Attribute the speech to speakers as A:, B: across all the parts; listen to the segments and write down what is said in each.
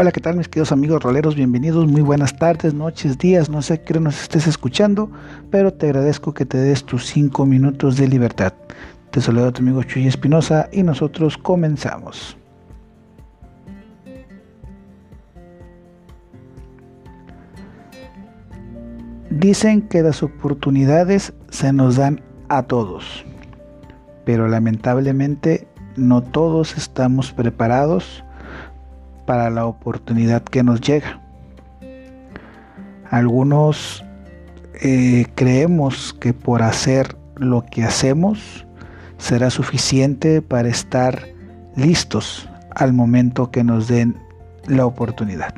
A: Hola, ¿qué tal mis queridos amigos roleros? Bienvenidos, muy buenas tardes, noches, días, no sé qué nos estés escuchando, pero te agradezco que te des tus 5 minutos de libertad. Te saluda tu amigo Chuy Espinosa y nosotros comenzamos. Dicen que las oportunidades se nos dan a todos, pero lamentablemente no todos estamos preparados para la oportunidad que nos llega. Algunos eh, creemos que por hacer lo que hacemos será suficiente para estar listos al momento que nos den la oportunidad.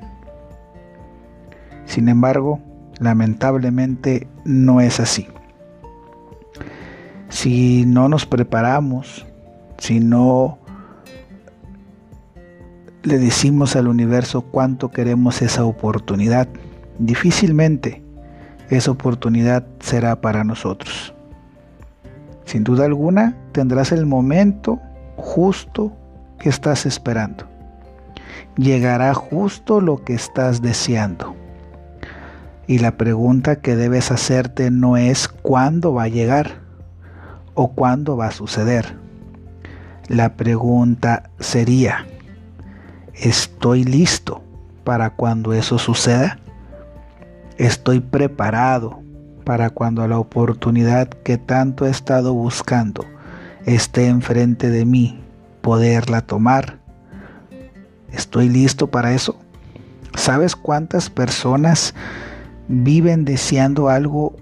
A: Sin embargo, lamentablemente no es así. Si no nos preparamos, si no le decimos al universo cuánto queremos esa oportunidad, difícilmente esa oportunidad será para nosotros. Sin duda alguna tendrás el momento justo que estás esperando. Llegará justo lo que estás deseando. Y la pregunta que debes hacerte no es cuándo va a llegar o cuándo va a suceder. La pregunta sería, ¿Estoy listo para cuando eso suceda? ¿Estoy preparado para cuando la oportunidad que tanto he estado buscando esté enfrente de mí, poderla tomar? ¿Estoy listo para eso? ¿Sabes cuántas personas viven deseando algo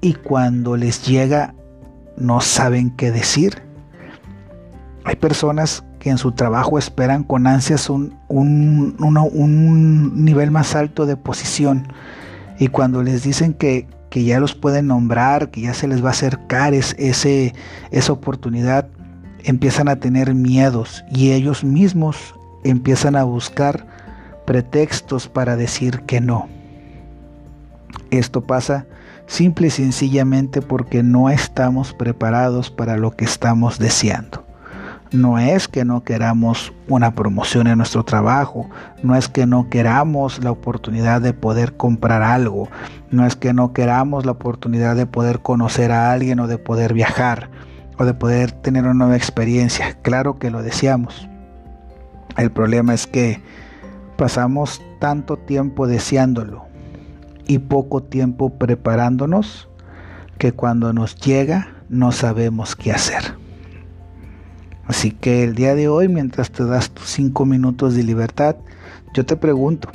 A: y cuando les llega no saben qué decir? Hay personas que en su trabajo esperan con ansias un, un, nivel más alto de posición y cuando les dicen que, ya los pueden nombrar, que ya se les va a acercar ese, esa oportunidad, empiezan a tener miedos y ellos mismos empiezan a buscar pretextos para decir que no. Esto pasa simple y sencillamente porque no estamos preparados para lo que estamos deseando. No es que no queramos una promoción en nuestro trabajo, no es que no queramos la oportunidad de poder comprar algo, no es que no queramos la oportunidad de poder conocer a alguien o de poder viajar o de poder tener una nueva experiencia. Claro que lo deseamos. El problema es que pasamos tanto tiempo deseándolo y poco tiempo preparándonos que cuando nos llega no sabemos qué hacer. Así que el día de hoy, mientras te das tus cinco minutos de libertad, yo te pregunto,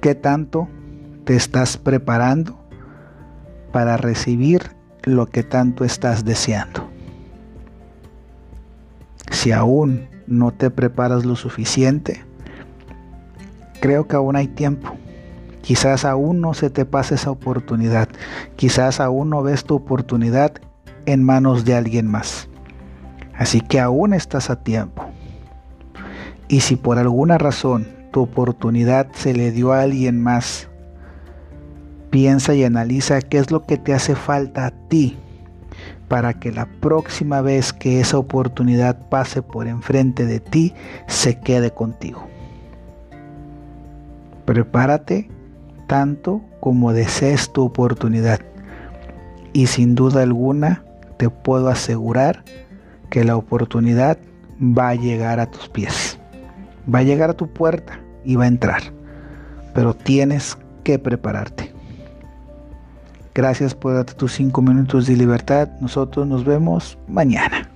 A: ¿qué tanto te estás preparando para recibir lo que tanto estás deseando? Si aún no te preparas lo suficiente, creo que aún hay tiempo. Quizás aún no se te pase esa oportunidad. Quizás aún no ves tu oportunidad en manos de alguien más. Así que aún estás a tiempo. Y si por alguna razón tu oportunidad se le dio a alguien más, piensa y analiza qué es lo que te hace falta a ti para que la próxima vez que esa oportunidad pase por enfrente de ti, se quede contigo. Prepárate tanto como desees tu oportunidad. Y sin duda alguna te puedo asegurar que la oportunidad va a llegar a tus pies, va a llegar a tu puerta y va a entrar, pero tienes que prepararte. Gracias por darte tus cinco minutos de libertad. Nosotros nos vemos mañana.